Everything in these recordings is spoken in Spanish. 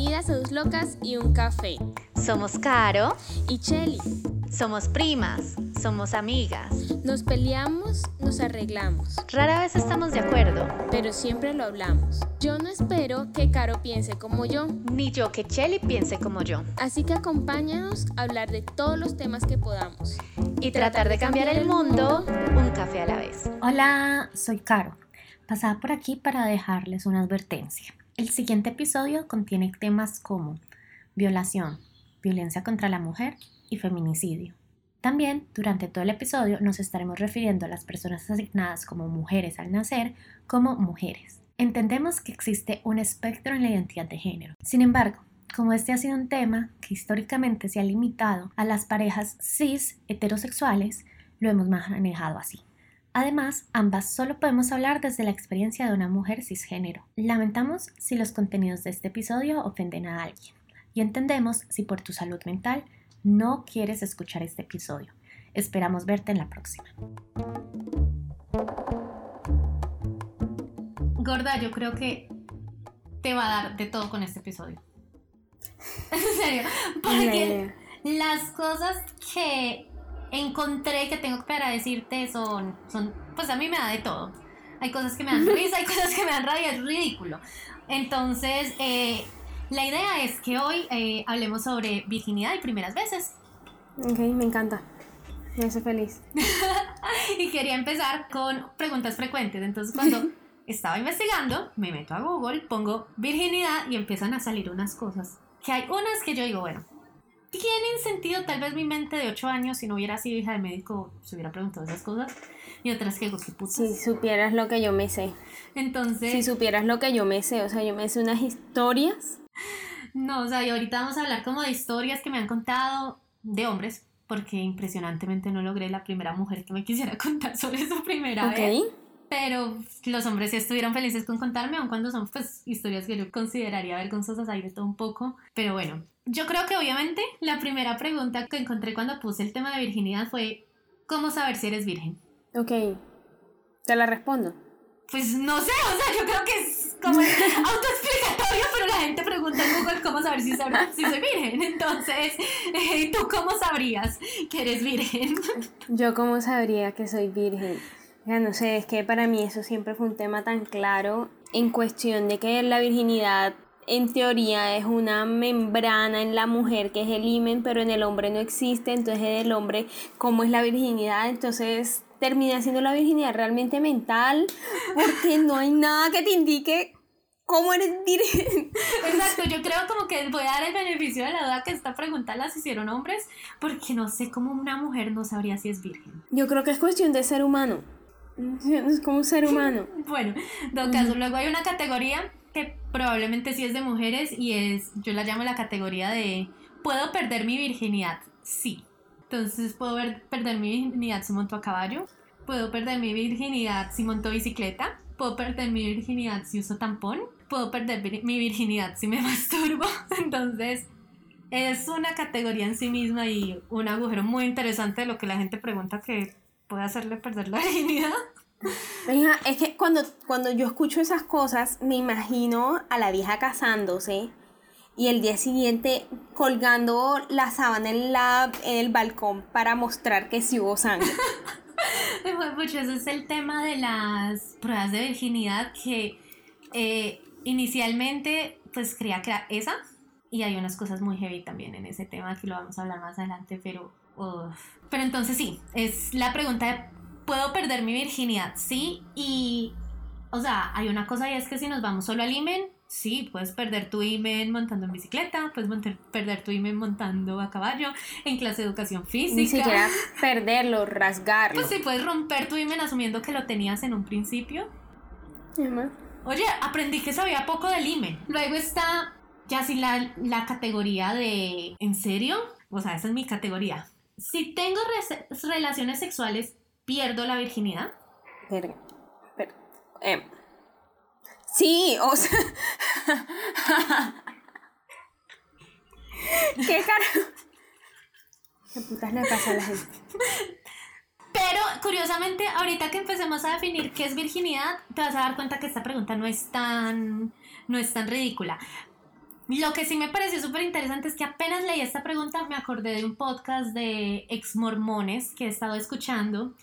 Bienvenidas a Dos Locas y un Café. Somos Caro y Chelly. Somos primas, somos amigas. Nos peleamos, nos arreglamos. Rara vez estamos de acuerdo, pero siempre lo hablamos. Yo no espero que Caro piense como yo, ni yo que Chelly piense como yo. Así que acompáñanos a hablar de todos los temas que podamos y tratar de cambiar el mundo un café a la vez. Hola, soy Caro. Pasaba por aquí para dejarles una advertencia. El siguiente episodio contiene temas como violación, violencia contra la mujer y feminicidio. También, durante todo el episodio, nos estaremos refiriendo a las personas asignadas como mujeres al nacer como mujeres. Entendemos que existe un espectro en la identidad de género. Sin embargo, como este ha sido un tema que históricamente se ha limitado a las parejas cis heterosexuales, lo hemos manejado así. Además, ambas solo podemos hablar desde la experiencia de una mujer cisgénero. Lamentamos si los contenidos de este episodio ofenden a alguien y entendemos si por tu salud mental no quieres escuchar este episodio. Esperamos verte en la próxima. Gorda, yo creo que te va a dar de todo con este episodio. en serio, porque las cosas que encontré que tengo para decirte son, son, pues a mí me da de todo. Hay cosas que me dan risa, hay cosas que me dan rabia, es ridículo. Entonces, eh, la idea es que hoy eh, hablemos sobre virginidad y primeras veces. Ok, me encanta. Me hace feliz. y quería empezar con preguntas frecuentes. Entonces, cuando estaba investigando, me meto a Google, pongo virginidad y empiezan a salir unas cosas. Que hay unas que yo digo, bueno, tienen sentido. Tal vez mi mente de 8 años, si no hubiera sido hija de médico, se hubiera preguntado esas cosas. Y otras que digo, qué putas. Si supieras lo que yo me sé. Entonces. Si supieras lo que yo me sé, o sea, yo me sé unas historias. No, o sea, y ahorita vamos a hablar como de historias que me han contado de hombres, porque impresionantemente no logré la primera mujer que me quisiera contar sobre su primera vez. Pero los hombres sí estuvieron felices con contarme, aun cuando son pues historias que yo consideraría vergonzosas, hay de todo un poco. Pero bueno, yo creo que obviamente la primera pregunta que encontré cuando puse el tema de virginidad fue, ¿cómo saber si eres virgen? Ok, te la respondo. Pues no sé, o sea, yo creo que es como autoexplicatorio, pero la gente pregunta en Google cómo saber si, si soy virgen. Entonces, eh, ¿tú cómo sabrías que eres virgen? Yo cómo sabría que soy virgen. No sé, es que para mí eso siempre fue un tema tan claro en cuestión de que la virginidad en teoría es una membrana en la mujer que es el himen, pero en el hombre no existe, entonces en el hombre, ¿cómo es la virginidad? Entonces termina siendo la virginidad realmente mental, porque no hay nada que te indique cómo eres virgen. Exacto, yo creo como que voy a dar el beneficio de la duda que esta pregunta las hicieron hombres, porque no sé cómo una mujer no sabría si es virgen. Yo creo que es cuestión de ser humano. Es como un ser humano. bueno, en todo caso, luego hay una categoría que probablemente sí es de mujeres y es, yo la llamo la categoría de, ¿puedo perder mi virginidad? Sí. Entonces, ¿puedo perder mi virginidad si monto a caballo? ¿Puedo perder mi virginidad si monto bicicleta? ¿Puedo perder mi virginidad si uso tampón? ¿Puedo perder mi virginidad si me masturbo? Entonces, es una categoría en sí misma y un agujero muy interesante de lo que la gente pregunta que puede hacerle perder la virginidad es que cuando, cuando yo escucho esas cosas, me imagino a la vieja casándose y el día siguiente colgando la sábana en, la, en el balcón para mostrar que sí hubo sangre. pues ese es el tema de las pruebas de virginidad que eh, inicialmente pues creía que era esa y hay unas cosas muy heavy también en ese tema que lo vamos a hablar más adelante, pero... Pero entonces sí, es la pregunta de puedo perder mi virginidad, sí, y, o sea, hay una cosa y es que si nos vamos solo al imen, sí, puedes perder tu imen montando en bicicleta, puedes perder tu imen montando a caballo, en clase de educación física. Ni siquiera perderlo, rasgarlo. Pues sí, puedes romper tu imen asumiendo que lo tenías en un principio. Oye, aprendí que sabía poco del imen. Luego está ya sí la, la categoría de ¿en serio? O sea, esa es mi categoría. Si tengo relaciones sexuales pierdo la virginidad? Pero, eh, sí, o sea... ¿Qué carajo? ¿Qué putas le pasa a la gente? Pero curiosamente, ahorita que empecemos a definir qué es virginidad, te vas a dar cuenta que esta pregunta no es tan, no es tan ridícula. Lo que sí me pareció súper interesante es que apenas leí esta pregunta me acordé de un podcast de ex mormones que he estado escuchando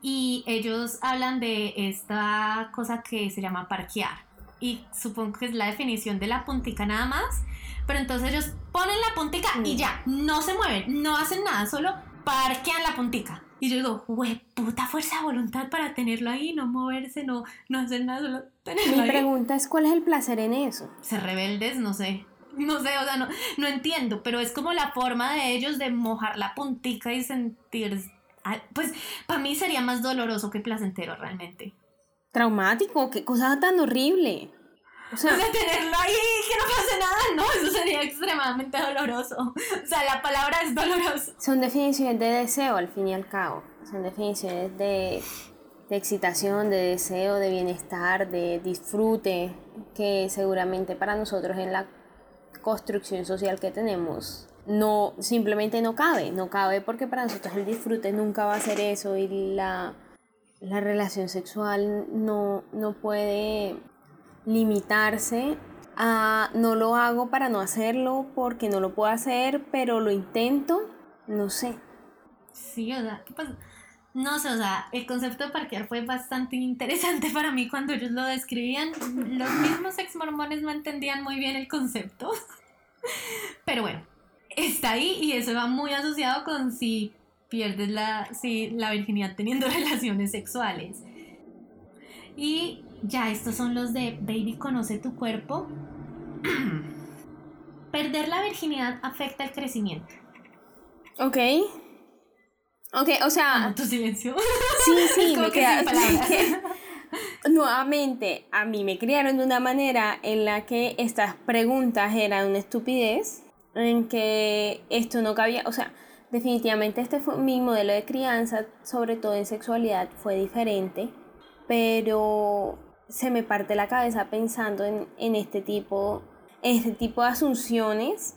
y ellos hablan de esta cosa que se llama parquear y supongo que es la definición de la puntica nada más, pero entonces ellos ponen la puntica y ya, no se mueven, no hacen nada, solo parquean la puntica. Y yo digo, güey, puta fuerza de voluntad para tenerlo ahí, no moverse, no, no hacer nada, solo tenerlo Mi ahí. pregunta es, ¿cuál es el placer en eso? Ser rebeldes, no sé. No sé, o sea, no, no entiendo, pero es como la forma de ellos de mojar la puntica y sentir... ah, Pues para mí sería más doloroso que placentero realmente. Traumático, qué cosa tan horrible. O sea, O sea, tenerlo ahí que no pase nada, no, eso sería extremadamente doloroso. O sea, la palabra es doloroso. son definiciones de deseo al fin y al cabo. Son definiciones de, de excitación, de deseo, de bienestar, de disfrute, que seguramente para nosotros en la construcción social que tenemos no simplemente no cabe, no cabe porque para nosotros el disfrute nunca va a ser eso y la, la relación sexual no, no puede limitarse a no lo hago para no hacerlo porque no lo puedo hacer, pero lo intento, no sé. Sí, sea, pues, no sé, o sea, el concepto de parquear fue bastante interesante para mí cuando ellos lo describían. Los mismos ex mormones no entendían muy bien el concepto. Pero bueno, está ahí y eso va muy asociado con si pierdes la, si, la virginidad teniendo relaciones sexuales. Y ya, estos son los de Baby Conoce tu cuerpo. Perder la virginidad afecta el crecimiento. Ok. Ok, o sea, tu silencio. sí, sí, me queda... que- nuevamente, a mí me criaron de una manera en la que estas preguntas eran una estupidez, en que esto no cabía, o sea, definitivamente este fue mi modelo de crianza, sobre todo en sexualidad, fue diferente, pero se me parte la cabeza pensando en, en este tipo, en este tipo de asunciones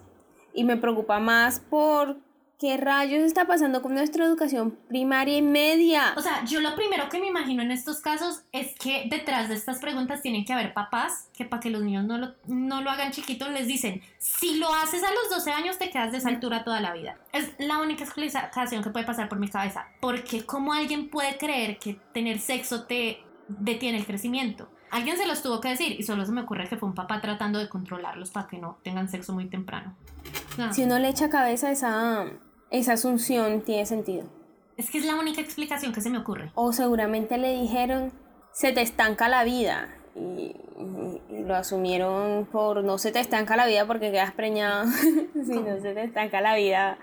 y me preocupa más por qué rayos está pasando con nuestra educación primaria y media. O sea, yo lo primero que me imagino en estos casos es que detrás de estas preguntas tienen que haber papás que para que los niños no lo, no lo hagan chiquito les dicen, si lo haces a los 12 años te quedas de esa altura toda la vida. Es la única explicación que puede pasar por mi cabeza. Porque ¿cómo alguien puede creer que tener sexo te detiene el crecimiento? Alguien se los tuvo que decir y solo se me ocurre que fue un papá tratando de controlarlos para que no tengan sexo muy temprano. No, Si uno le echa cabeza esa, esa asunción, tiene sentido. es que es la única explicación que se me ocurre. O seguramente le dijeron, se te estanca la vida. Y, lo asumieron por no se te estanca la vida porque quedas preñado, si no se te estanca la vida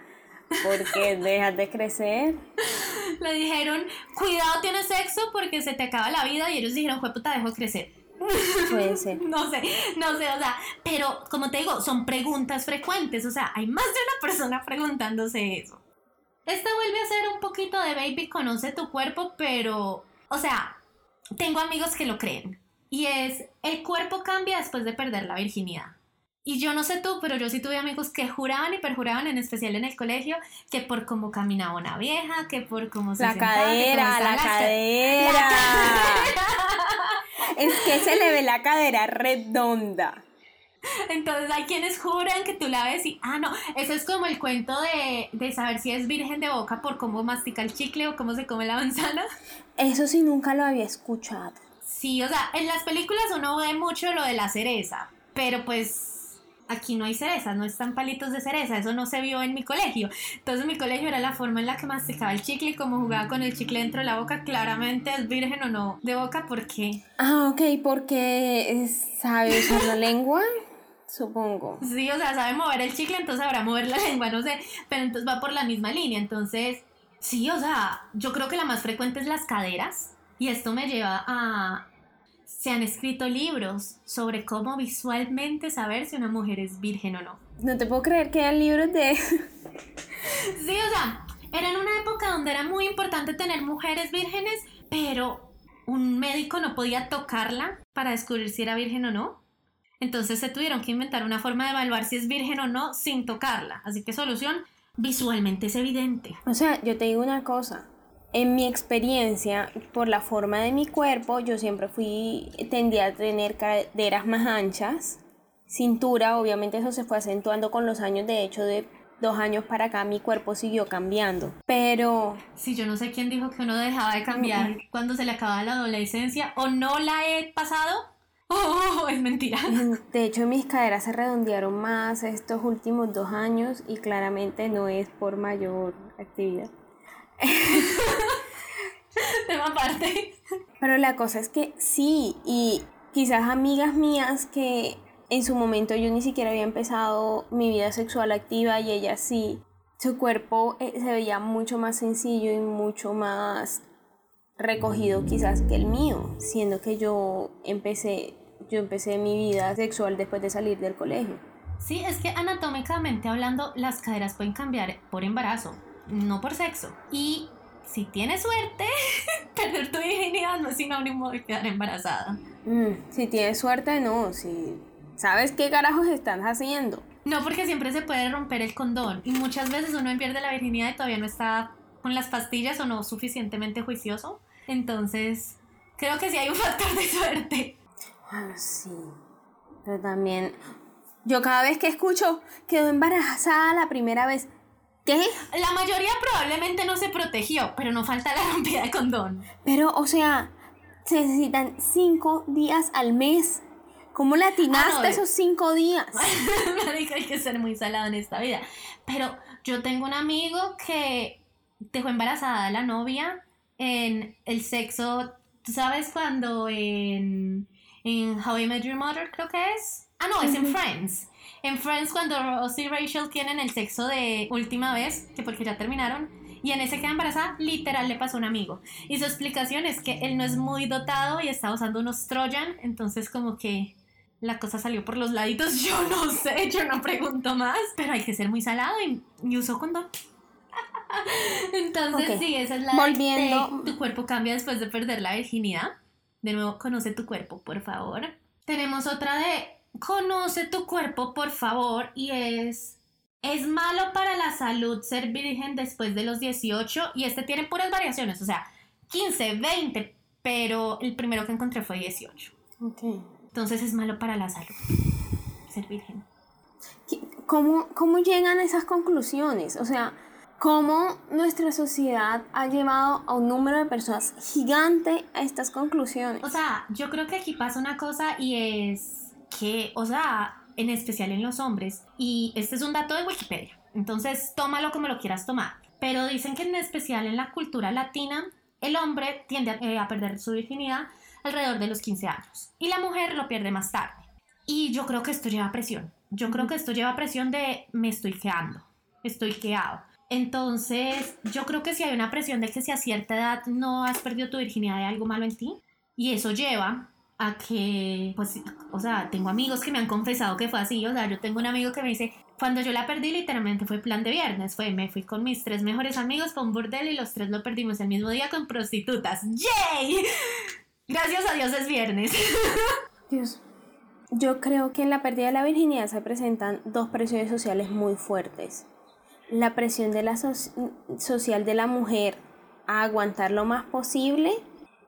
porque dejas de crecer. Le dijeron, cuidado, tienes sexo porque se te acaba la vida. Y ellos dijeron, puta, dejo de crecer. Puede ser. No sé, no sé, o sea, pero como te digo, son preguntas frecuentes. O sea, hay más de una persona preguntándose eso. Esta vuelve a ser un poquito de baby, conoce tu cuerpo, pero, o sea, tengo amigos que lo creen. Y es, el cuerpo cambia después de perder la virginidad. Y yo no sé tú, pero yo sí tuve amigos que juraban y perjuraban, en especial en el colegio, que por cómo caminaba una vieja, que por cómo se La sentaba, cadera, la cadera. La cadera. Es que se le ve la cadera redonda. Entonces hay quienes juran que tú la ves y, ah, no, eso es como el cuento de, de saber si es virgen de boca por cómo mastica el chicle o cómo se come la manzana. Eso sí nunca lo había escuchado. Sí, o sea, en las películas uno ve mucho lo de la cereza, pero pues aquí no hay cerezas, no están palitos de cereza, eso no se vio en mi colegio. Entonces mi colegio era la forma en la que masticaba el chicle y como jugaba con el chicle dentro de la boca, claramente es virgen o no de boca porque, Ah, ok, porque sabe usar la lengua, supongo. sí, o sea, sabe mover el chicle, entonces sabrá mover la lengua, no sé, pero entonces va por la misma línea, entonces, sí, o sea, yo creo que la más frecuente es las caderas y esto me lleva a... Se han escrito libros sobre cómo visualmente saber si una mujer es virgen o no. No te puedo creer que hayan libros de... Sí, o sea, era en una época donde era muy importante tener mujeres vírgenes, pero un médico no podía tocarla para descubrir si era virgen o no. Entonces se tuvieron que inventar una forma de evaluar si es virgen o no sin tocarla. Así que solución, visualmente es evidente. O sea, yo te digo una cosa. En mi experiencia, por la forma de mi cuerpo, yo siempre fui, tendía a tener caderas más anchas. cintura, obviamente eso se fue acentuando con los años, de hecho de dos años para acá mi cuerpo siguió cambiando, pero... Sí, yo no sé quién dijo que uno dejaba de cambiar cuando se le acababa la adolescencia o no la he pasado. Oh, es mentira. De hecho, mis caderas se redondearon más estos últimos dos años y claramente no es por mayor actividad. Tema aparte. Pero la cosa es que sí, y quizás amigas mías que en su momento yo ni siquiera había empezado mi vida sexual activa y ella sí, su cuerpo eh, se veía mucho más sencillo y mucho más recogido quizás que el mío, siendo que yo empecé, yo empecé mi vida sexual después de salir del colegio. Sí, es que anatómicamente hablando, las caderas pueden cambiar por embarazo, no por sexo. Y si tienes suerte, perder tu virginidad no es sinónimo de quedar embarazada. Mm, si tienes suerte, no. Si sabes qué carajos estás haciendo. No, porque siempre se puede romper el condón. Y muchas veces uno pierde la virginidad y todavía no está con las pastillas o no suficientemente juicioso. Entonces, creo que sí hay un factor de suerte. Ah, sí. Pero también, yo cada vez que escucho, quedó embarazada la primera vez. ¿Qué? La mayoría probablemente no se protegió, pero no falta la rompida de condón. Pero, o sea, se necesitan cinco días al mes. ¿Cómo latinaste Ah, esos cinco días? Marica, hay que ser muy salado en esta vida. Pero yo tengo un amigo que dejó embarazada a la novia en el sexo. ¿Tú sabes cuando en, en How I Met Your Mother creo que es? Ah, no, es en Friends. En Friends cuando Ross y Rachel tienen el sexo de última vez, que porque ya terminaron, y en ese queda embarazada, literal le pasó a un amigo. Y su explicación es que él no es muy dotado y está usando unos Trojan, entonces como que la cosa salió por los laditos. Yo no sé, yo no pregunto más, pero hay que ser muy salado y, y usó condón. Entonces, sí, esa es la Volviendo- de tu cuerpo cambia después de perder la virginidad. De nuevo, conoce tu cuerpo, por favor. Tenemos otra de conoce tu cuerpo, por favor, y es es malo para la salud ser virgen después de los 18 y este tiene puras variaciones, o sea, 15, 20, pero el primero que encontré fue 18. Ok. Entonces es malo para la salud ser virgen. ¿Qué- ¿Cómo, ¿Cómo llegan a esas conclusiones? O sea, ¿cómo nuestra sociedad ha llevado a un número de personas gigante a estas conclusiones? O sea, yo creo que aquí pasa una cosa y es que, o sea, en especial en los hombres, y este es un dato de Wikipedia, entonces tómalo como lo quieras tomar, pero dicen que en especial en la cultura latina, el hombre tiende a, eh, perder su virginidad alrededor de los 15 años y la mujer lo pierde más tarde. Y yo creo que esto lleva presión. Yo creo que esto lleva presión de me estoy quedando, estoy quedado. Entonces, yo creo que si hay una presión de que si a cierta edad no has perdido tu virginidad hay algo malo en ti. Y eso lleva a que, pues, o sea, tengo amigos que me han confesado que fue así. O sea, yo tengo un amigo que me dice, cuando yo la perdí, literalmente fue plan de viernes. Fue, me fui con mis tres mejores amigos un burdel y los tres lo perdimos el mismo día con prostitutas. ¡Yay! Gracias a Dios es viernes. Dios. Yo creo que en la pérdida de la virginidad se presentan dos presiones sociales muy fuertes. La presión de la so- social de la mujer a aguantar lo más posible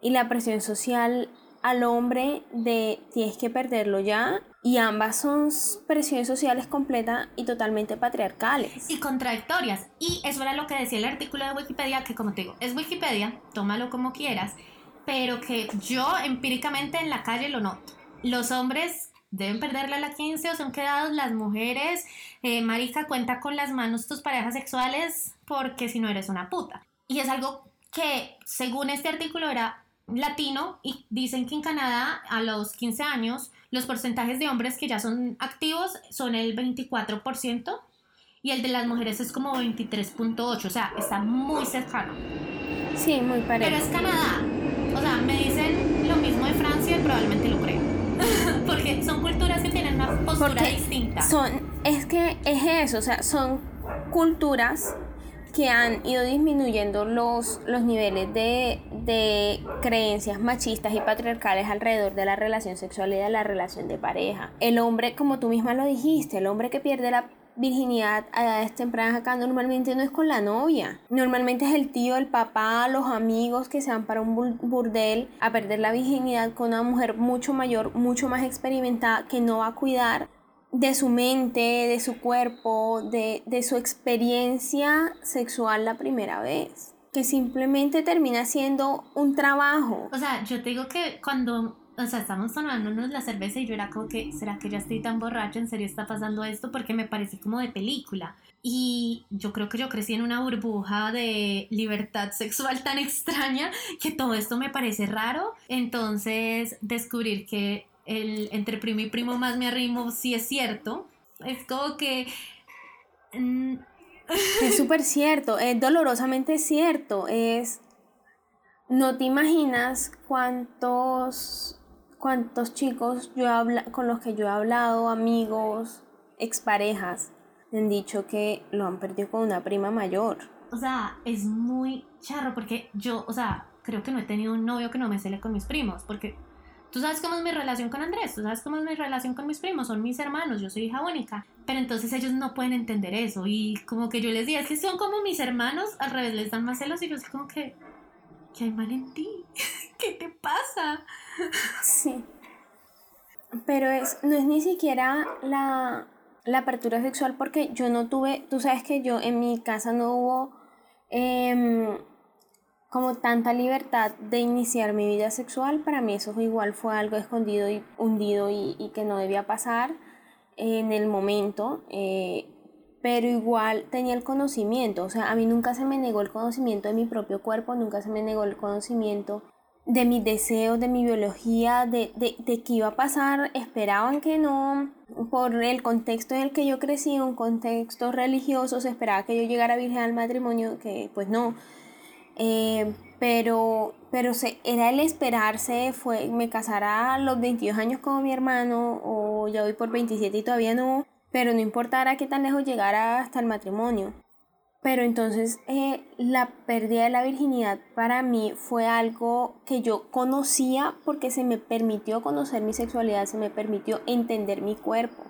y la presión social al hombre de tienes que perderlo ya. Y ambas son presiones sociales completas y totalmente patriarcales. y contradictorias. Y eso era lo que decía el artículo de Wikipedia, que como te digo, es Wikipedia, tómalo como quieras, pero que yo empíricamente en la calle lo noto. Los hombres deben perderle a la 15 o son quedados, las mujeres, eh, marica, cuenta con las manos tus parejas sexuales porque si no eres una puta. Y es algo que según este artículo era latino y dicen que en Canadá a los 15 años los porcentajes de hombres que ya son activos son el 24% y el de las mujeres es como 23.8, o sea, está muy cercano. Sí, muy Pero parejo. es Canadá. O sea, me dicen lo mismo de Francia y probablemente lo creo. Porque son culturas que tienen una postura Porque distinta. Son, es que es eso, o sea, son culturas que han ido disminuyendo los, los niveles de, de creencias machistas y patriarcales alrededor de la relación sexual y de la relación de pareja. El hombre, como tú misma lo dijiste, el hombre que pierde la virginidad a edades tempranas acá normalmente no es con la novia. Normalmente es el tío, el papá, los amigos que se van para un bur- burdel a perder la virginidad con una mujer mucho mayor, mucho más experimentada que no va a cuidar de su mente, de su cuerpo, de, de su experiencia sexual la primera vez. Que simplemente termina siendo un trabajo. O sea, yo te digo que cuando o sea, estamos tomándonos la cerveza y yo era como que, ¿será que ya estoy tan borracha? ¿En serio está pasando esto? Porque me parece como de película. Y yo creo que yo crecí en una burbuja de libertad sexual tan extraña que todo esto me parece raro. Entonces, descubrir que el entre primo y primo más me arrimo sí es cierto. Es como que... Mm, es súper cierto, es dolorosamente cierto. Es... No te imaginas cuántos cuántos chicos yo habla, con los que yo he hablado, amigos, exparejas, han dicho que lo han perdido con una prima mayor. O sea, es muy charro porque yo, o sea, creo que no he tenido un novio que no me cele con mis primos, porque tú sabes cómo es mi relación con Andrés, tú sabes cómo es mi relación con mis primos, son mis hermanos, yo soy hija única, pero entonces ellos no pueden entender eso y como que yo les digo, es que son como mis hermanos, al revés les dan más celos y yo así como que, ¿qué hay mal en ti? ¿Qué te pasa? Sí. Pero es, no es ni siquiera la, apertura sexual porque yo no tuve, tú sabes que yo en mi casa no hubo em, como tanta libertad de iniciar mi vida sexual. Para mí eso igual fue algo escondido y hundido y, que no debía pasar en el momento. Eh, pero igual tenía el conocimiento, o sea, a mí nunca se me negó el conocimiento de mi propio cuerpo, nunca se me negó el conocimiento de mis deseos, de mi biología, de, de, de qué iba a pasar, esperaban que no, por el contexto en el que yo crecí, un contexto religioso, se esperaba que yo llegara virgen al matrimonio, que pues no. Eh, pero pero se, era el esperarse, fue, me casara a los 22 años como mi hermano, o ya voy por 27 y todavía no, pero no importara qué tan lejos llegara hasta el matrimonio. Pero entonces eh, la pérdida de la virginidad para mí fue algo que yo conocía porque se me permitió conocer mi sexualidad, se me permitió entender mi cuerpo.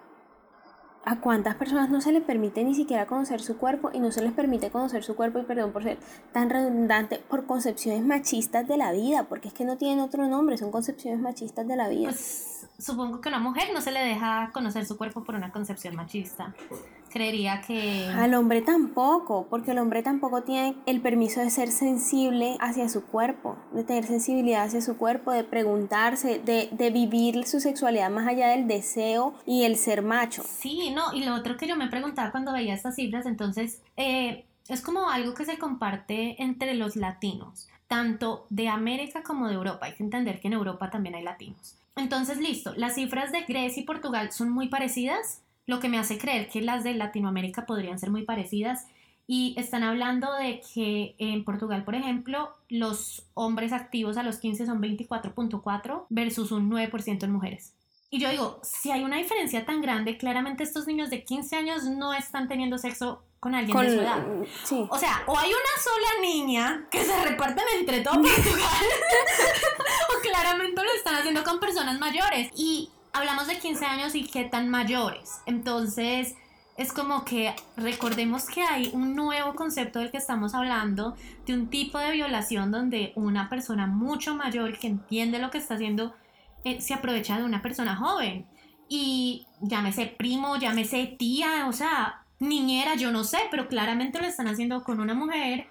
¿A cuántas personas no se les permite ni siquiera conocer su cuerpo y no se les permite conocer su cuerpo y perdón por ser tan redundante por concepciones machistas de la vida? Porque es que no tienen otro nombre, son concepciones machistas de la vida. Pues, supongo que a una mujer no se le deja conocer su cuerpo por una concepción machista creería que... Al hombre tampoco, porque el hombre tampoco tiene el permiso de ser sensible hacia su cuerpo, de tener sensibilidad hacia su cuerpo, de preguntarse, de, de vivir su sexualidad más allá del deseo y el ser macho. Sí, no, y lo otro que yo me preguntaba cuando veía estas cifras, entonces, eh, es como algo que se comparte entre los latinos, tanto de América como de Europa. Hay que entender que en Europa también hay latinos. Entonces, listo, las cifras de Grecia y Portugal son muy parecidas, lo que me hace creer que las de Latinoamérica podrían ser muy parecidas. Y están hablando de que en Portugal, por ejemplo, los hombres activos a los 15 son 24.4 versus un 9% en mujeres. Y yo digo, si hay una diferencia tan grande, claramente estos niños de 15 años no están teniendo sexo con alguien de su edad. O sea, o hay una sola niña que se reparten entre todo Portugal, o claramente lo están haciendo con personas mayores. Y hablamos de 15 años y qué tan mayores. Entonces, es como que recordemos que hay un nuevo concepto del que estamos hablando, de un tipo de violación donde una persona mucho mayor que entiende lo que está haciendo eh, se aprovecha de una persona joven. Y llámese primo, llámese tía, o sea, niñera, yo no sé, pero claramente lo están haciendo con una mujer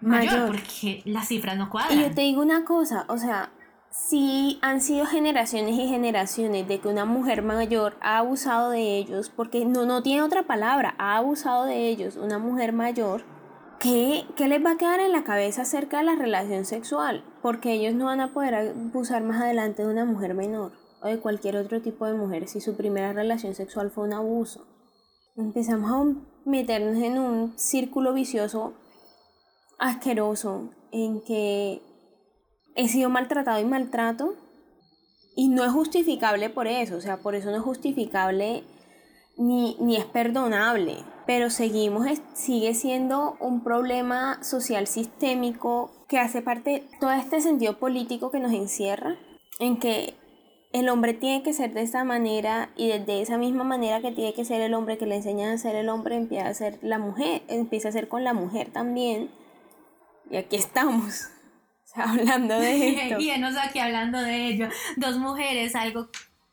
mayor, mayor. porque las cifras no cuadran. Y yo te digo una cosa, o sea, sí han sido generaciones y generaciones de que una mujer mayor ha abusado de ellos, porque no, no tiene otra palabra, ha abusado de ellos, una mujer mayor, ¿qué, ¿qué les va a quedar en la cabeza acerca de la relación sexual? Porque ellos no van a poder abusar más adelante de una mujer menor o de cualquier otro tipo de mujer si su primera relación sexual fue un abuso. Empezamos a meternos en un círculo vicioso asqueroso en que he sido maltratado y maltrato y no es justificable por eso, o sea, por eso no es justificable ni, ni es perdonable, pero seguimos, sigue siendo un problema social sistémico que hace parte de todo este sentido político que nos encierra, en que el hombre tiene que ser de esta manera y desde esa misma manera que tiene que ser el hombre que le enseñan a ser el hombre empieza a ser la mujer, empieza a ser con la mujer también. Y aquí estamos. hablando de esto. y aquí hablando de ello. Dos mujeres, algo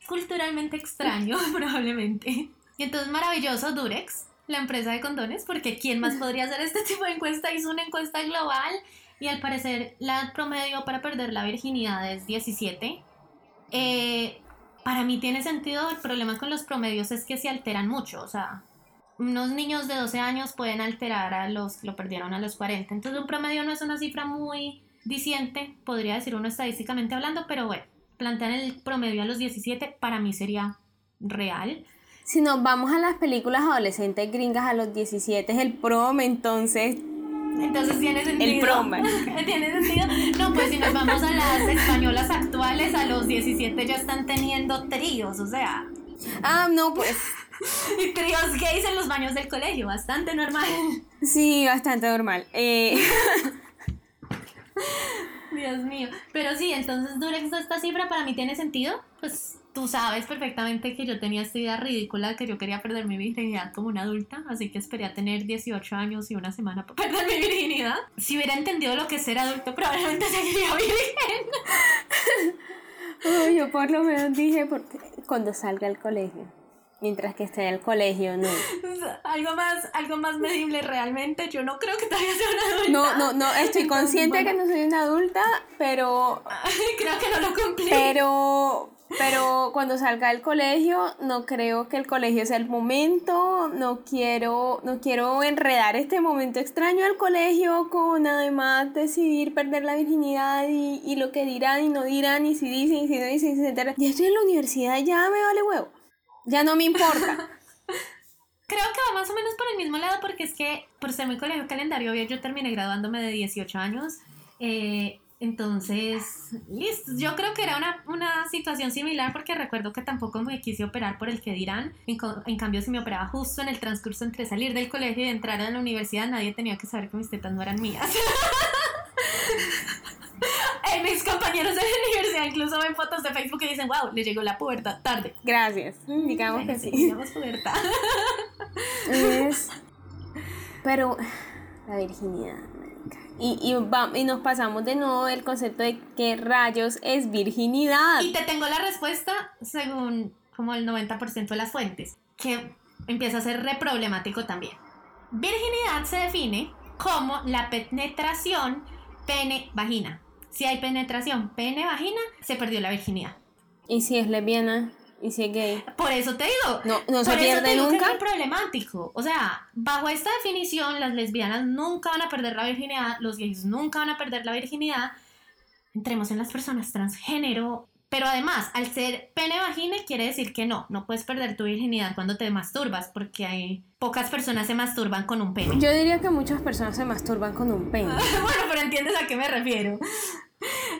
culturalmente extraño, probablemente. Y entonces maravilloso Durex, la empresa de condones, porque ¿quién más podría hacer este tipo de encuesta? Hizo una encuesta global y al parecer la promedio para perder la virginidad es 17. Eh, para mí tiene sentido, el problema con los promedios es que se alteran mucho, o sea, unos niños de 12 años pueden alterar a los que lo perdieron a los 40, entonces un promedio no es una cifra muy diciente, podría decir uno estadísticamente hablando, pero bueno, plantear el promedio a los 17 para mí sería real. Si nos vamos a las películas adolescentes gringas a los 17 es el prom, entonces entonces tiene sentido. El prom. ¿Tiene sentido? No, pues si nos vamos a las españolas actuales, a los 17 ya están teniendo tríos, o sea. Ah, no, pues. Y tríos gays en los baños del colegio, bastante normal. Sí, bastante normal. Eh. Dios mío. Pero sí, entonces Durex, esta cifra para mí tiene sentido. Pues tú sabes perfectamente que yo tenía esta idea ridícula que yo quería perder mi virginidad como una adulta, así que esperé a tener 18 años y una semana para perder mi virginidad. Si hubiera entendido lo que es ser adulto, probablemente seguiría virgen. yo por lo menos dije porque cuando salga al colegio. Mientras que esté en el colegio, no. Algo más, algo más medible realmente. Yo no creo que todavía sea una adulta. No, no, no. Estoy consciente de que no soy una adulta, pero. creo que no lo cumplí. Pero. Pero cuando salga del colegio, no creo que el colegio sea el momento. No quiero, no quiero enredar este momento extraño al colegio con además decidir perder la virginidad y, y lo que dirán y no dirán, y si dicen, y si no dicen, etc. Ya estoy en la universidad, ya me vale huevo. Ya no me importa. Creo que va más o menos por el mismo lado porque es que por ser mi colegio calendario, yo terminé graduándome de 18 años. Eh, entonces, listo. Yo creo que era una, una, situación similar porque recuerdo que tampoco me quise operar por el que dirán. En, en, cambio, si me operaba justo en el transcurso entre salir del colegio y entrar a la universidad, nadie tenía que saber que mis tetas no eran mías. Eh, mis compañeros de la universidad incluso ven fotos de Facebook y dicen, wow, le llegó la pubertad tarde. Gracias. Mm, digamos que sí. Digamos pubertad. Es... Pero la virginidad. Y, y, y, nos pasamos de nuevo el concepto de qué rayos es virginidad. Y te tengo la respuesta según como el 90% de las fuentes, que empieza a ser re problemático también. Virginidad se define como la penetración pene-vagina. Si hay penetración pene-vagina, se perdió la virginidad. ¿Y si es lesbiana? ¿Y si es gay? Por eso te digo. No, no se pierde nunca. es problemático. O sea, bajo esta definición, las lesbianas nunca van a perder la virginidad, los gays nunca van a perder la virginidad. Entremos en las personas transgénero. Pero además, al ser pene-vagina, quiere decir que no, no puedes perder tu virginidad cuando te masturbas, porque hay pocas personas se masturban con un pene. Yo diría que muchas personas se masturban con un pene. bueno, pero entiendes a qué me refiero.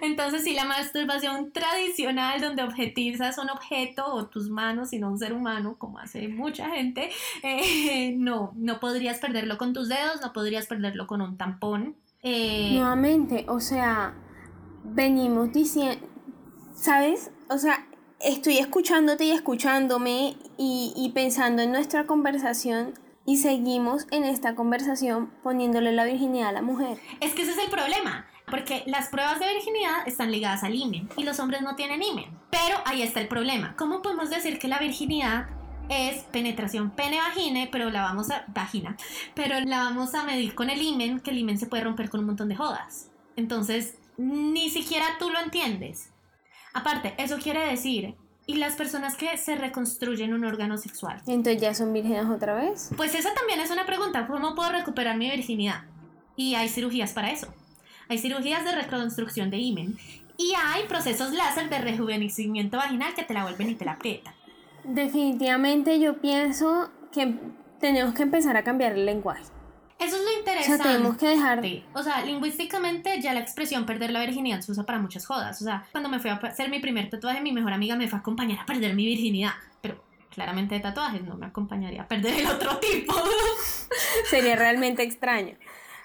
Entonces, si la masturbación tradicional, donde objetizas un objeto o tus manos y no un ser humano, como hace mucha gente, eh, no, no podrías perderlo con tus dedos, no podrías perderlo con un tampón. Eh, Nuevamente, o sea, venimos diciendo, ¿sabes? O sea, estoy escuchándote y escuchándome y, pensando en nuestra conversación y seguimos en esta conversación poniéndole la virginidad a la mujer. Es que ese es el problema. Porque las pruebas de virginidad están ligadas al imen y los hombres no tienen imen. Pero ahí está el problema. ¿Cómo podemos decir que la virginidad es penetración pene-vagine, pero la vamos a vagina, pero la vamos a medir con el imen, que el imen se puede romper con un montón de jodas. Entonces, ni siquiera tú lo entiendes. Aparte, eso quiere decir y las personas que se reconstruyen un órgano sexual. Entonces ya son vírgenes otra vez. Pues esa también es una pregunta, ¿cómo puedo recuperar mi virginidad? Y hay cirugías para eso. Hay cirugías de reconstrucción de imen y hay procesos láser de rejuvenecimiento vaginal que te la vuelven y te la aprietan. Definitivamente yo pienso que tenemos que empezar a cambiar el lenguaje. Eso es lo interesante. O sea, tenemos que dejar. O sea, lingüísticamente ya la expresión perder la virginidad se usa para muchas jodas. O sea, cuando me fui a hacer mi primer tatuaje, mi mejor amiga me fue a acompañar a perder mi virginidad. Pero claramente de tatuajes no me acompañaría a perder el otro tipo. Sería realmente extraño.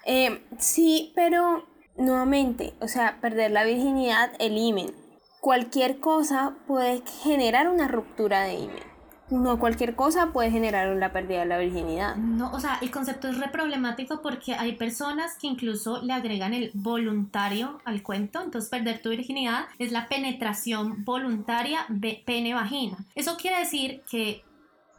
Eh, sí, pero nuevamente, o sea, perder la virginidad, el imen. Cualquier cosa puede generar una ruptura de imen. No cualquier cosa puede generar una pérdida de la virginidad. No, o sea, el concepto es re problemático porque hay personas que incluso le agregan el voluntario al cuento. Entonces, perder tu virginidad es la penetración voluntaria de pene-vagina. Eso quiere decir que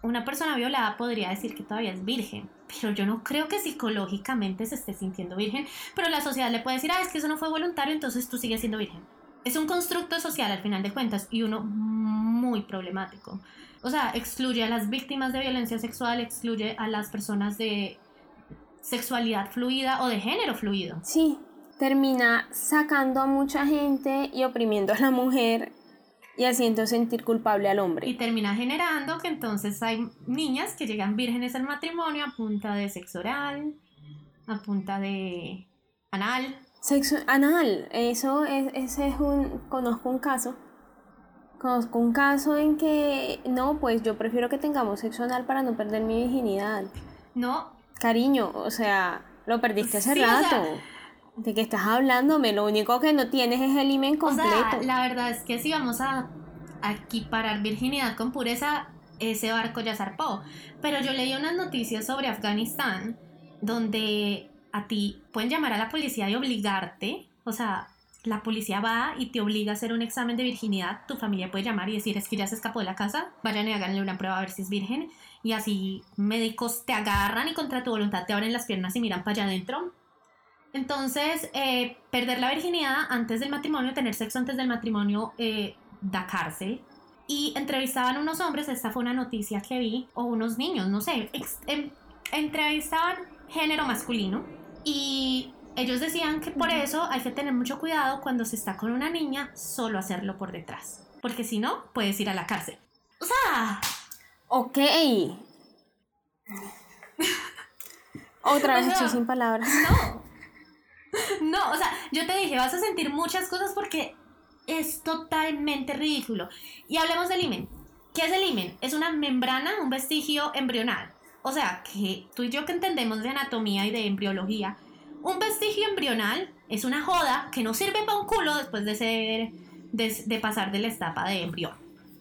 una persona violada podría decir que todavía es virgen, pero yo no creo que psicológicamente se esté sintiendo virgen, pero la sociedad le puede decir, ah, es que eso no fue voluntario, entonces tú sigues siendo virgen. Es un constructo social al final de cuentas y uno muy problemático. O sea, excluye a las víctimas de violencia sexual, excluye a las personas de sexualidad fluida o de género fluido. Sí, termina sacando a mucha gente y oprimiendo a la mujer y haciendo sentir culpable al hombre. Y termina generando que entonces hay niñas que llegan vírgenes al matrimonio a punta de sexo oral, a punta de anal. Sexo anal, eso es, ese es un, conozco un caso. Conozco un caso en que, no, pues yo prefiero que tengamos sexo anal para no perder mi virginidad. No. Cariño, o sea, lo perdiste hace Sí, o sea, rato. ¿De qué estás hablándome? Lo único que no tienes es el imen O completo. sea, la verdad es que si vamos a, a equiparar virginidad con pureza, ese barco ya zarpó. Pero yo leí unas noticias sobre Afganistán donde a ti pueden llamar a la policía y obligarte, o sea, la policía va y te obliga a hacer un examen de virginidad, tu familia puede llamar y decir es que ya se escapó de la casa, vayan y háganle una prueba a ver si es virgen, y así médicos te agarran y contra tu voluntad te abren las piernas y miran para allá adentro. Entonces, eh, perder la virginidad antes del matrimonio, tener sexo antes del matrimonio, eh, da cárcel. Y entrevistaban unos hombres, esta fue una noticia que vi, o unos niños, no sé, ex- em- entrevistaban género masculino y ellos decían que por eso hay que tener mucho cuidado cuando se está con una niña, solo hacerlo por detrás, porque si no, puedes ir a la cárcel. O sea, Ok. Otra vez O sea, estoy sin palabras. no. No, o sea, yo te dije, vas a sentir muchas cosas porque es totalmente ridículo. Y hablemos del himen. ¿Qué es el himen? Es una membrana, un vestigio embrional. O sea, que tú y yo que entendemos de anatomía y de embriología, un vestigio embrional es una joda que no sirve para un culo después de ser de, de pasar de la etapa de embrión.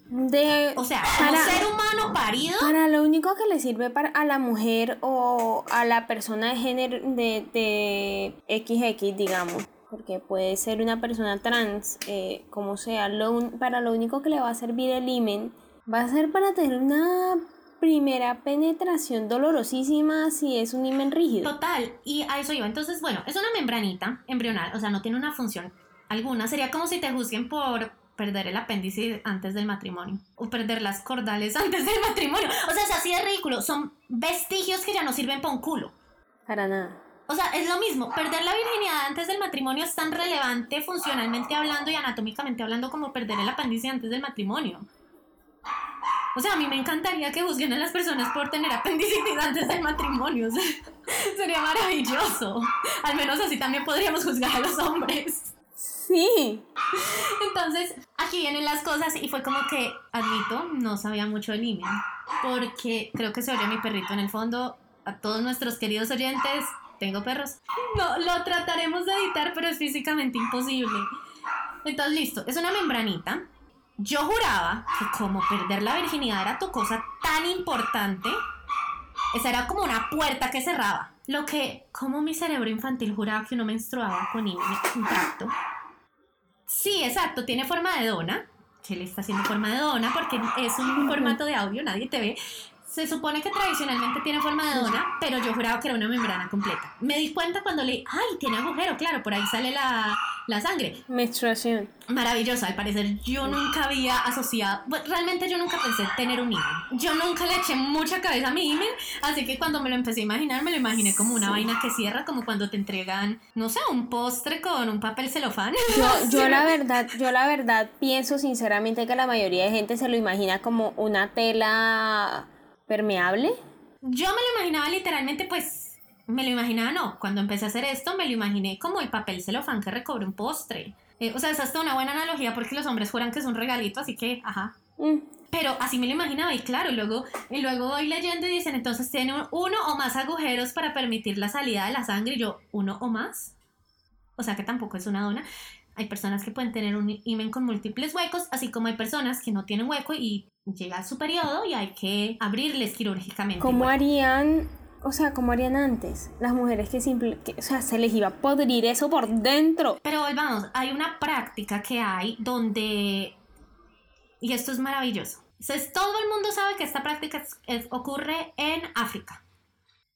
De, O sea, como para, ser humano parido, para lo único que le sirve para, a la mujer o a la persona de género de, de XX, digamos, porque puede ser una persona trans, eh, como sea, lo, para lo único que le va a servir el himen va a ser para tener una primera penetración dolorosísima si es un himen rígido. Total, y a eso iba. Entonces, bueno, es una membranita embrional, o sea, no tiene una función alguna. Sería como si te juzguen por perder el apéndice antes del matrimonio o perder las cordales antes del matrimonio. O sea, es así de ridículo. Son vestigios que ya no sirven para un culo. Para nada. O sea, es lo mismo. Perder la virginidad antes del matrimonio es tan relevante funcionalmente hablando y anatómicamente hablando como perder el apéndice antes del matrimonio. O sea, a mí me encantaría que juzguen a las personas por tener apendicitis antes del matrimonio. O sea, sería maravilloso. Al menos así también podríamos juzgar a los hombres. Sí. Entonces, aquí vienen las cosas y fue como que, admito, no sabía mucho del IME. Porque creo que se oye mi perrito en el fondo. A todos nuestros queridos oyentes, tengo perros. No, lo trataremos de editar, pero es físicamente imposible. Entonces, listo, es una membranita. Yo juraba que como perder la virginidad era tu cosa tan importante, esa era como una puerta que cerraba. Lo que, como mi cerebro infantil juraba que uno menstruaba con intacto. Sí, exacto, tiene forma de dona. Que le está haciendo forma de dona porque es un formato de audio, nadie te ve. Se supone que tradicionalmente tiene forma de dona, pero yo juraba que era una membrana completa. Me di cuenta cuando leí, ay, tiene agujero, claro, por ahí sale la, la sangre. Menstruación. Maravilloso, al parecer yo nunca había asociado, bueno, realmente yo nunca pensé tener un imen. Yo nunca le eché mucha cabeza a mi imen, así que cuando me lo empecé a imaginar, me lo imaginé como una vaina que cierra, como cuando te entregan, no sé, un postre con un papel celofán. Yo, yo la verdad, yo la verdad pienso sinceramente que la mayoría de gente se lo imagina como una tela permeable. Yo me lo imaginaba literalmente, pues, me lo imaginaba, no, cuando empecé a hacer esto, me lo imaginé como el papel celofán que recubre un postre. Eh, o sea, es hasta una buena analogía porque los hombres juran que es un regalito, así que, ajá. Mm, Pero así me lo imaginaba y claro, luego, y luego voy leyendo y dicen, entonces tiene un- uno o más agujeros para permitir la salida de la sangre y yo, uno o más. O sea que tampoco es una dona. Hay personas que pueden tener un imen con múltiples huecos, así como hay personas que no tienen hueco y llega su periodo y hay que abrirles quirúrgicamente. ¿Cómo harían, o sea, cómo harían antes? Las mujeres que simple, o sea, se les iba a podrir eso por dentro. Pero volvamos, hay una práctica que hay donde, y esto es maravilloso, Entonces, todo el mundo sabe que esta práctica ocurre en África.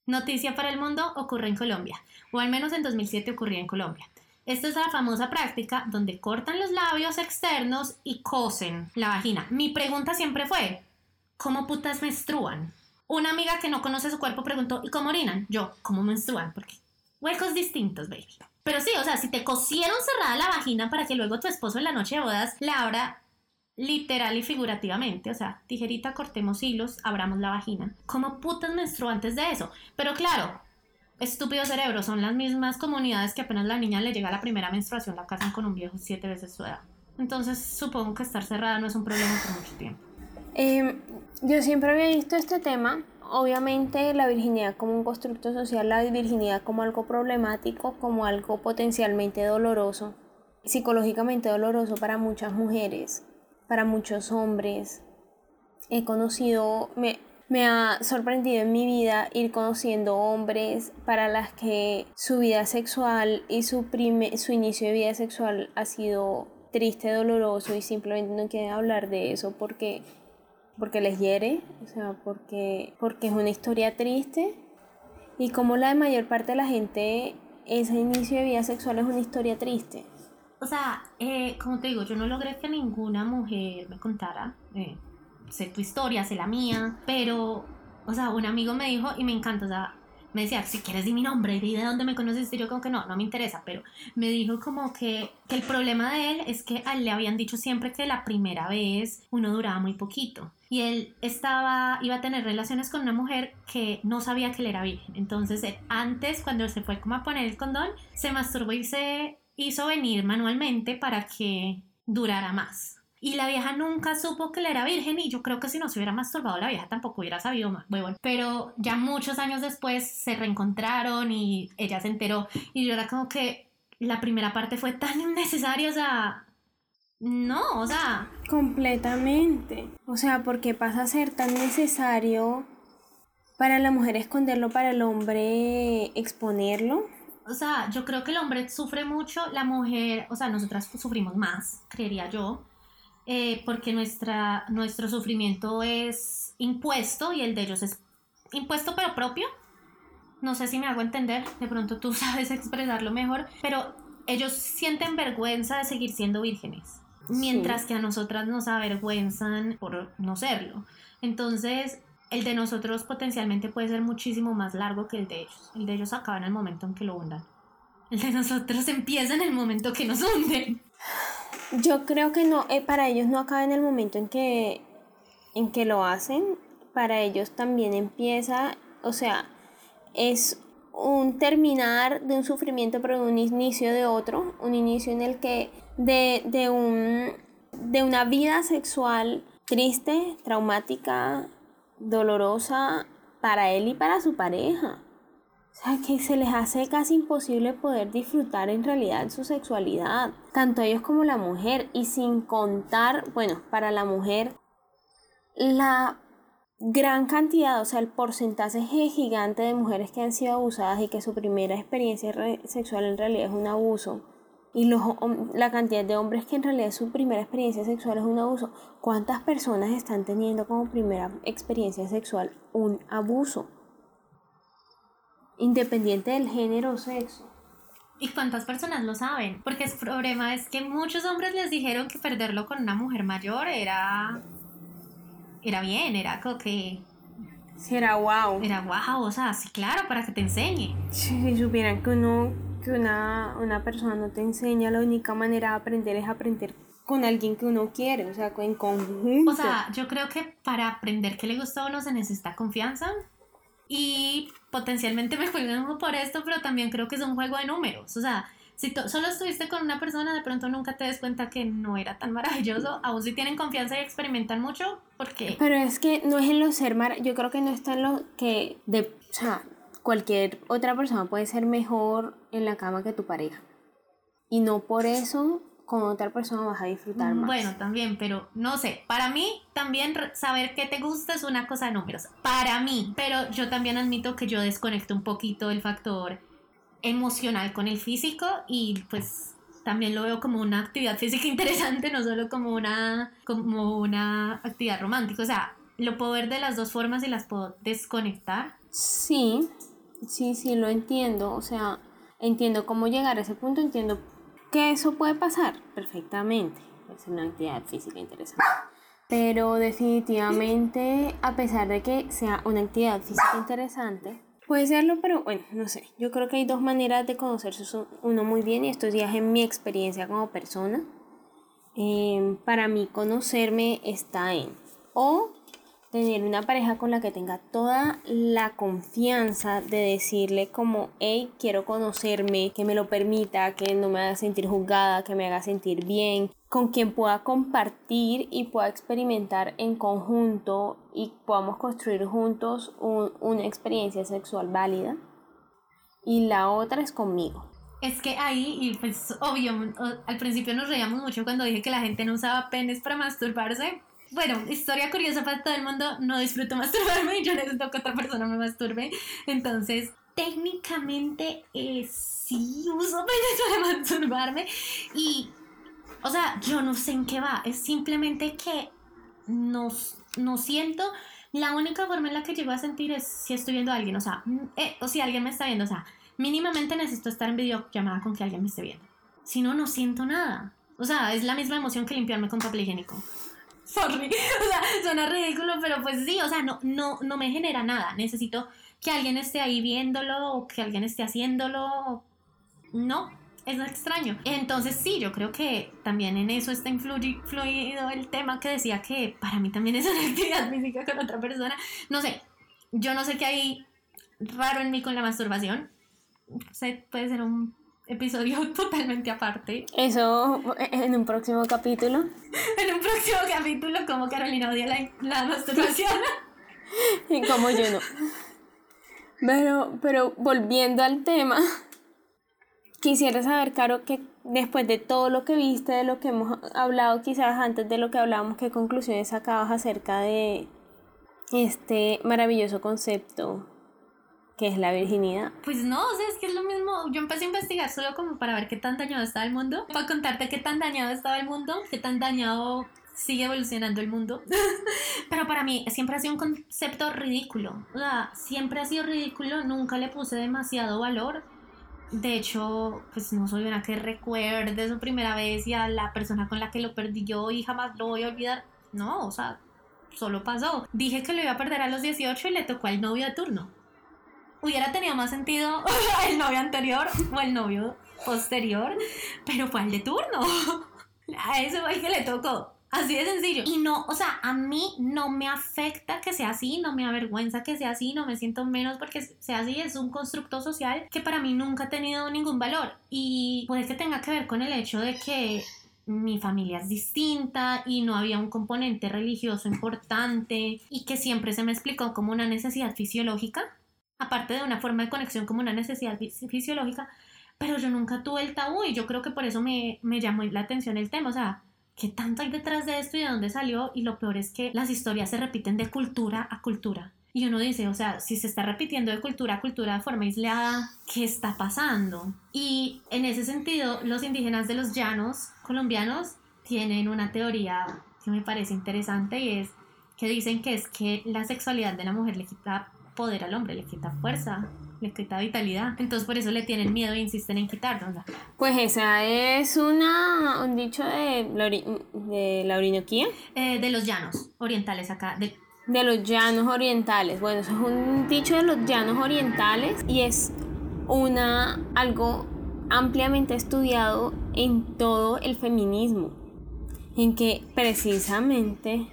Noticia para el mundo, ocurre en Colombia, o al menos en 2007 ocurría en Colombia. Esta es la famosa práctica donde cortan los labios externos y cosen la vagina. Mi pregunta siempre fue, ¿cómo putas menstruan? Una amiga que no conoce su cuerpo preguntó, ¿y cómo orinan? Yo, ¿cómo menstruan? Porque huecos distintos, baby. Pero sí, o sea, si te cosieron cerrada la vagina para que luego tu esposo en la noche de bodas la abra literal y figurativamente, o sea, tijerita, cortemos hilos, abramos la vagina. ¿Cómo putas menstruantes de eso? Pero claro, estúpido cerebro, son las mismas comunidades que apenas la niña le llega la primera menstruación la casan con un viejo siete veces su edad. Entonces supongo que estar cerrada no es un problema por mucho tiempo. Eh, yo siempre había visto este tema, obviamente la virginidad como un constructo social, la virginidad como algo problemático, como algo potencialmente doloroso, psicológicamente doloroso para muchas mujeres, para muchos hombres. He conocido, me, me ha sorprendido en mi vida ir conociendo hombres para las que su vida sexual y su, prime- su inicio de vida sexual ha sido triste, doloroso y simplemente no quieren hablar de eso porque porque les hiere, o sea, porque, porque es una historia triste y como la de mayor parte de la gente, ese inicio de vida sexual es una historia triste. O sea, eh, como te digo, yo no logré que ninguna mujer me contara. eh, sé tu historia, sé la mía, pero, o sea, un amigo me dijo y me encanta, o sea, me decía, si quieres di mi nombre, di de dónde me conoces, y yo como que no, no me interesa, pero me dijo como que, que el problema de él es que él le habían dicho siempre que la primera vez uno duraba muy poquito. Y él estaba, iba a tener relaciones con una mujer que no sabía que él era virgen. Entonces, antes, cuando se fue como a poner el condón, se masturbó y se hizo venir manualmente para que durara más. Y la vieja nunca supo que él era virgen y yo creo que si no se hubiera masturbado la vieja tampoco hubiera sabido más. Bueno, pero ya muchos años después se reencontraron y ella se enteró y yo era como que la primera parte fue tan innecesaria, o sea, no, o sea, Completamente. O sea, porque pasa a ser tan necesario para la mujer esconderlo, para el hombre exponerlo. O sea, yo creo que el hombre sufre mucho, la mujer, o sea, nosotras sufrimos más, creería yo, eh, porque nuestra, nuestro sufrimiento es impuesto y el de ellos es impuesto pero propio. No sé si me hago entender, de pronto tú sabes expresarlo mejor, pero ellos sienten vergüenza de seguir siendo vírgenes, mientras que a nosotras nos avergüenzan por no serlo. Entonces, el de nosotros potencialmente puede ser muchísimo más largo que el de ellos. El de ellos acaba en el momento en que lo hundan. El de nosotros empieza en el momento que nos hunden. Yo creo que no, eh, para ellos no acaba en el momento en que, en que lo hacen, para ellos también empieza, o sea, es un terminar de un sufrimiento, pero un inicio de otro, un inicio en el que de, de, un, de una vida sexual triste, traumática, dolorosa para él y para su pareja. O sea, que se les hace casi imposible poder disfrutar en realidad su sexualidad, tanto ellos como la mujer, y sin contar, bueno, para la mujer, la gran cantidad, o sea, el porcentaje gigante de mujeres que han sido abusadas y que su primera experiencia sexual en realidad es un abuso, y los, la cantidad de hombres que en realidad su primera experiencia sexual es un abuso, ¿cuántas personas están teniendo como primera experiencia sexual un abuso? Independiente del género o sexo. ¿Y cuántas personas lo saben? Porque el problema es que muchos hombres les dijeron que perderlo con una mujer mayor era. Era bien, era como que. Será wow. Era wow, o sea, sí, claro, para que te enseñe. Si supieran que uno, que una, una persona no te enseña, la única manera de aprender es aprender con alguien que uno quiere, o sea, en conjunto. O sea, yo creo que para aprender qué le gusta a uno se necesita confianza. Y potencialmente me juegan por esto, pero también creo que es un juego de números. O sea, si solo estuviste con una persona, de pronto nunca te des cuenta que no era tan maravilloso. Aún si tienen confianza y experimentan mucho, porque Pero es que no es en lo ser mar, yo creo que no está en lo que de, o sea, cualquier otra persona puede ser mejor en la cama que tu pareja. Y no por eso con otra persona vas a disfrutar más. Bueno, también, pero no sé. Para mí, también saber qué te gusta es una cosa de números. Para mí. Pero yo también admito que yo desconecto un poquito el factor emocional con el físico y pues también lo veo como una actividad física interesante, no solo como una, como una actividad romántica. O sea, lo puedo ver de las dos formas y las puedo desconectar. Sí, sí, sí, lo entiendo. O sea, entiendo cómo llegar a ese punto, entiendo que eso puede pasar perfectamente. Es una actividad física interesante. Pero definitivamente, a pesar de que sea una actividad física interesante, Puede serlo, pero bueno, no sé. Yo creo que hay dos maneras de conocerse uno muy bien y estos días en mi experiencia como persona. Em, para mí conocerme está en o tener una pareja con la que tenga toda la confianza de decirle como, hey, quiero conocerme, que me lo permita, que no me haga sentir juzgada, que me haga sentir bien, con quien pueda compartir y pueda experimentar en conjunto y podamos construir juntos una experiencia sexual válida. Y la otra es conmigo. Es que ahí, y pues obvio, al principio nos reíamos mucho cuando dije que la gente no usaba penes para masturbarse. Bueno, historia curiosa para todo el mundo, no disfruto masturbarme y yo necesito que otra persona me masturbe. Entonces, técnicamente eh, sí uso penes para masturbarme y o sea, yo no sé en qué va. Es simplemente que no, no siento. La única forma en la que llego a sentir es si estoy viendo a alguien. O sea, mm, eh, o si alguien me está viendo. O sea, mínimamente necesito estar en videollamada con que alguien me esté viendo. Si no, no siento nada. O sea, es la misma emoción que limpiarme con papel higiénico. Sorry. O sea, suena ridículo, pero pues sí, o sea, no, no, no me genera nada. Necesito que alguien esté ahí viéndolo o que alguien esté haciéndolo. No, es extraño. Entonces sí, yo creo que también en eso está influido el tema que decía que para mí también es una actividad física con otra persona. No sé, yo no sé qué hay raro en mí con la masturbación. puede ser un episodio totalmente aparte. Eso en un próximo capítulo. en un próximo capítulo, como Carolina odia la, la masturbación. y como yo no. Pero, pero volviendo al tema, Quisiera saber, Caro, que después de todo lo que viste, de lo que hemos hablado, quizás antes de lo que hablábamos, ¿qué conclusiones sacabas acerca de este maravilloso concepto que es la virginidad? Pues no, o sea, es que es lo mismo. Yo empecé a investigar solo como para ver qué tan dañado estaba el mundo, para contarte qué tan dañado estaba el mundo, qué tan dañado sigue evolucionando el mundo. Pero para mí siempre ha sido un concepto ridículo. O sea, siempre ha sido ridículo, nunca le puse demasiado valor de hecho, pues no soy una que recuerde su primera vez y a la persona con la que lo perdí yo y jamás lo voy a olvidar. No, o sea, solo pasó. Dije que lo iba a perder a los 18 y le tocó al novio de turno. Hubiera tenido más sentido el novio anterior o el novio posterior, pero fue al de turno. A ese fue el que le tocó. Así de sencillo. Y no, o sea, a mí no me afecta que sea así, no me avergüenza que sea así, no me siento menos porque sea así. Es un constructo social que para mí nunca ha tenido ningún valor. Y puede que tenga que ver con el hecho de que mi familia es distinta y no había un componente religioso importante y que siempre se me explicó como una necesidad fisiológica, aparte de una forma de conexión como una necesidad fisiológica, pero yo nunca tuve el tabú y yo creo que por eso me, me llamó la atención el tema, o sea, ¿qué tanto hay detrás de esto y de dónde salió? Y lo peor es que las historias se repiten de cultura a cultura. Y uno dice, o sea, si se está repitiendo de cultura a cultura de forma aislada, ¿qué está pasando? Y en ese sentido, los indígenas de los llanos colombianos tienen una teoría que me parece interesante y es que dicen que es que la sexualidad de la mujer le quita poder al hombre, le quita fuerza, le quita vitalidad. Entonces por eso le tienen miedo e insisten en quitarnos. Pues esa es una, un dicho de la, de la Orinoquía. Eh, de los llanos orientales acá. De, de los llanos orientales. Bueno, eso es un dicho de los llanos orientales y es una algo ampliamente estudiado en todo el feminismo. En que precisamente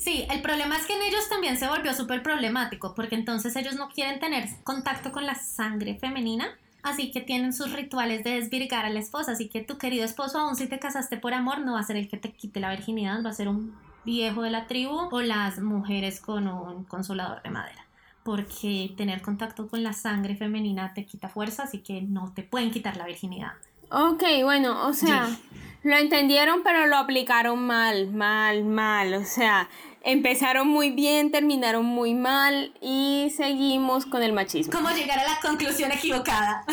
Sí, el problema es que en ellos también se volvió súper problemático, porque entonces ellos no quieren tener contacto con la sangre femenina, así que tienen sus rituales de desvirgar a la esposa, así que tu querido esposo, aún si te casaste por amor, no va a ser el que te quite la virginidad, va a ser un viejo de la tribu o las mujeres con un consolador de madera porque tener contacto con la sangre femenina te quita fuerza, así que no te pueden quitar la virginidad. Ok, bueno, o sea, lo entendieron, pero lo aplicaron mal, mal, mal. O sea, empezaron muy bien, terminaron muy mal y seguimos con el machismo. ¿Cómo llegar a la conclusión equivocada?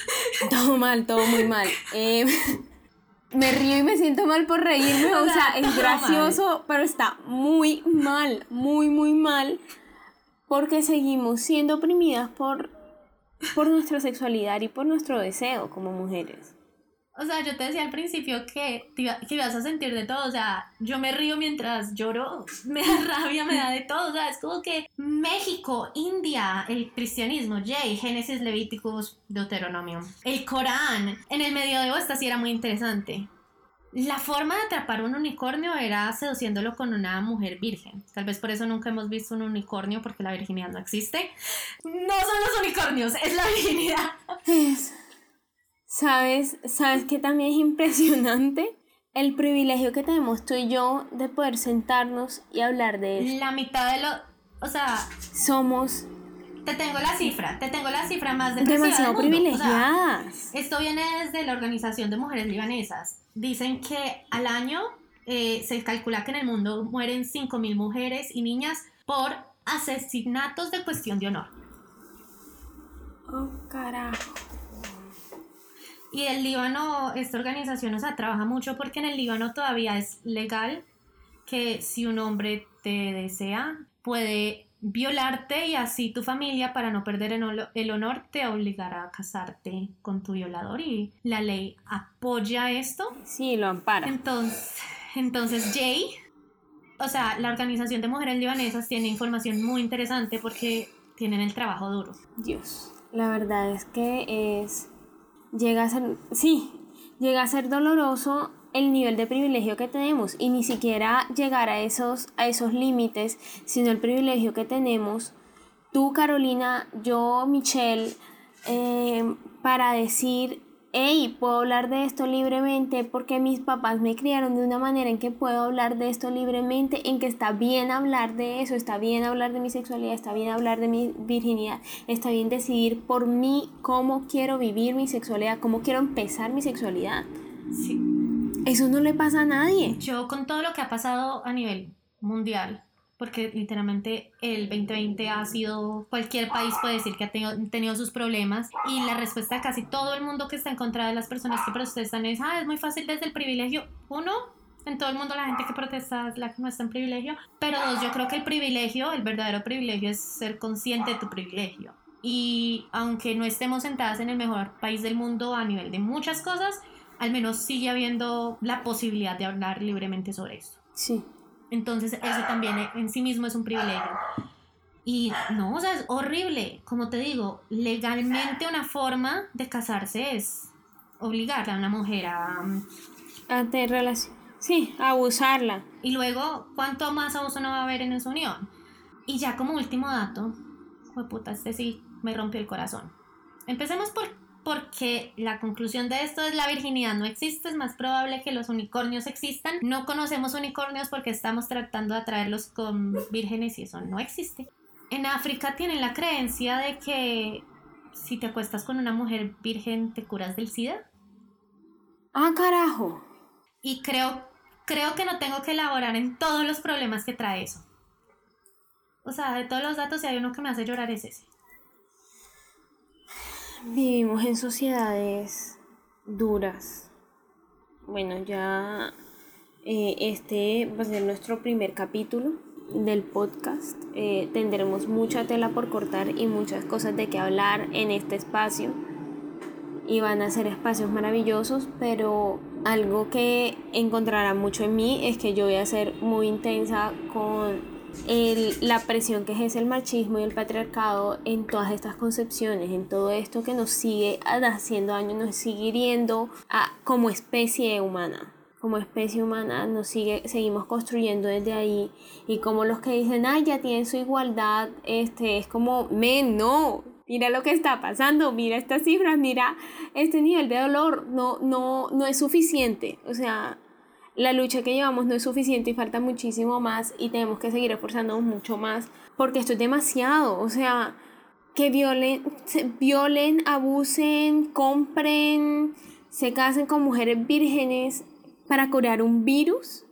todo mal, todo muy mal. Eh, Me río y me siento mal por reírme, o sea, es gracioso, pero está muy mal, muy, muy mal, porque seguimos siendo oprimidas por, por nuestra sexualidad y por nuestro deseo como mujeres. O sea, yo te decía al principio que, que ibas a sentir de todo. O sea, yo me río mientras lloro, me da rabia, me da de todo. O sea, es como que México, India, el cristianismo, Jay, Génesis, Levíticos, Deuteronomio, el Corán. En el medioevo esta sí era muy interesante. La forma de atrapar un unicornio era seduciéndolo con una mujer virgen. Tal vez por eso nunca hemos visto un unicornio, porque la virginidad no existe. No son los unicornios, es la virginidad. Es. ¿Sabes, ¿Sabes que también es impresionante? El privilegio que tenemos tú y yo de poder sentarnos y hablar de eso. La mitad de lo... O sea... Somos... Te tengo la cifra, te tengo la cifra más Demasiado privilegiadas. esto viene desde la Organización de Mujeres Libanesas. Dicen que al año eh, se calcula que en el mundo mueren 5.000 mujeres y niñas por asesinatos de cuestión de honor. Oh, carajo. Y el Líbano, esta organización, o sea, trabaja mucho porque en el Líbano todavía es legal que si un hombre te desea, puede violarte y así tu familia, para no perder el honor, te obligará a casarte con tu violador y la ley apoya esto. Sí, lo ampara. Entonces, entonces Jay, o sea, la organización de mujeres libanesas tiene información muy interesante porque tienen el trabajo duro. Dios, la verdad es que es llega a ser, sí, llega a ser doloroso el nivel de privilegio que tenemos y ni siquiera llegar a esos, a esos límites, sino el privilegio que tenemos, tú Carolina, yo Michelle, eh, para decir hey, puedo hablar de esto libremente porque mis papás me criaron de una manera en que puedo hablar de esto libremente, en que está bien hablar de eso, está bien hablar de mi sexualidad, está bien hablar de mi virginidad, está bien decidir por mí cómo quiero vivir mi sexualidad, cómo quiero empezar mi sexualidad. Sí. Eso no le pasa a nadie. Yo con todo lo que ha pasado a nivel mundial, porque literalmente el 2020 ha sido, cualquier país puede decir que ha tenido, sus problemas y la respuesta de casi todo el mundo que está en contra de las personas que protestan es, ah, es muy fácil desde el privilegio. Uno, en todo el mundo la gente que protesta es la que no está en privilegio, pero dos, yo creo que el privilegio, el verdadero privilegio es ser consciente de tu privilegio. Y aunque no estemos sentadas en el mejor país del mundo a nivel de muchas cosas, al menos sigue habiendo la posibilidad de hablar libremente sobre esto. Sí. Entonces eso también en sí mismo es un privilegio. Y no, o sea, es horrible. Como te digo, legalmente una forma de casarse es obligar a una mujer a... A tener relación. Sí, a abusarla. Y luego, ¿cuánto más abuso no va a haber en esa unión? Y ya como último dato, fue puta, este sí me rompió el corazón. Empecemos por porque la conclusión de esto es la virginidad no existe, es más probable que los unicornios existan. No conocemos unicornios porque estamos tratando de atraerlos con vírgenes y eso no existe. En África tienen la creencia de que si te acuestas con una mujer virgen te curas del SIDA. Ah, carajo. Y creo, creo que no tengo que elaborar en todos los problemas que trae eso. O sea, de todos los datos, si hay uno que me hace llorar es ese. Vivimos en sociedades duras. Bueno, ya eh, este va a ser nuestro primer capítulo del podcast. Eh, tendremos mucha tela por cortar y muchas cosas de qué hablar en este espacio. Y van a ser espacios maravillosos, pero algo que encontrarán mucho en mí es que yo voy a ser muy intensa con el, la presión que ejerce el machismo y el patriarcado en todas estas concepciones, en todo esto que nos sigue haciendo daño, nos sigue hiriendo a, como especie humana. Como especie humana nos sigue, seguimos construyendo desde ahí y como los que dicen, ay, ya tienen su igualdad, este, es como, men, no, mira lo que está pasando, mira estas cifras, mira este nivel de dolor, no, no, no es suficiente, o sea, la lucha que llevamos no es suficiente y falta muchísimo más y tenemos que seguir esforzándonos mucho más porque esto es demasiado, o sea, que violen, violen, abusen, compren, se casen con mujeres vírgenes para curar un virus.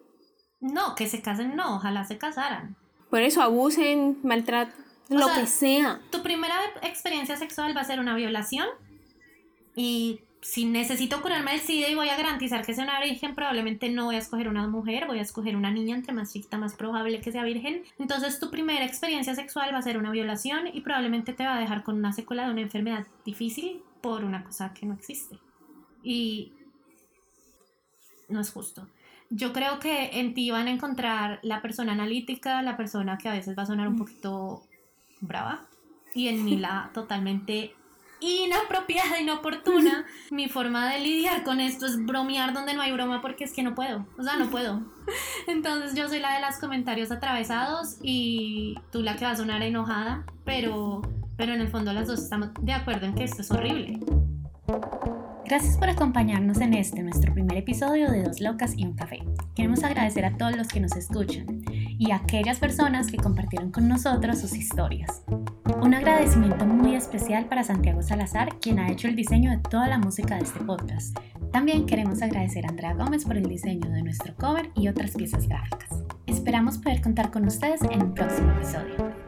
No, que se casen no, ojalá se casaran. Por eso abusen, maltraten, lo que sea. Tu primera experiencia sexual va a ser una violación y si necesito curarme SIDA y voy a garantizar que sea una virgen, probablemente no voy a escoger una mujer, voy a escoger una niña, entre más chiquita, más probable que sea virgen. Entonces tu primera experiencia sexual va a ser una violación y probablemente te va a dejar con una secuela de una enfermedad difícil por una cosa que no existe. Y no es justo. Yo creo que en ti van a encontrar la persona analítica, la persona que a veces va a sonar un poquito brava, y en mí la totalmente inapropiada, inoportuna. Mi forma de lidiar con esto es bromear donde no hay broma porque es que no puedo. O sea, no puedo. Entonces yo soy la de los comentarios atravesados y tú la que va a sonar enojada, pero, pero en el fondo las dos estamos de acuerdo en que esto es horrible. Gracias por acompañarnos en este, nuestro primer episodio de Dos Locas y un Café. Queremos agradecer a todos los que nos escuchan y a aquellas personas que compartieron con nosotros sus historias. Un agradecimiento muy especial para Santiago Salazar, quien ha hecho el diseño de toda la música de este podcast. También queremos agradecer a Andrea Gómez por el diseño de nuestro cover y otras piezas gráficas. Esperamos poder contar con ustedes en un próximo episodio.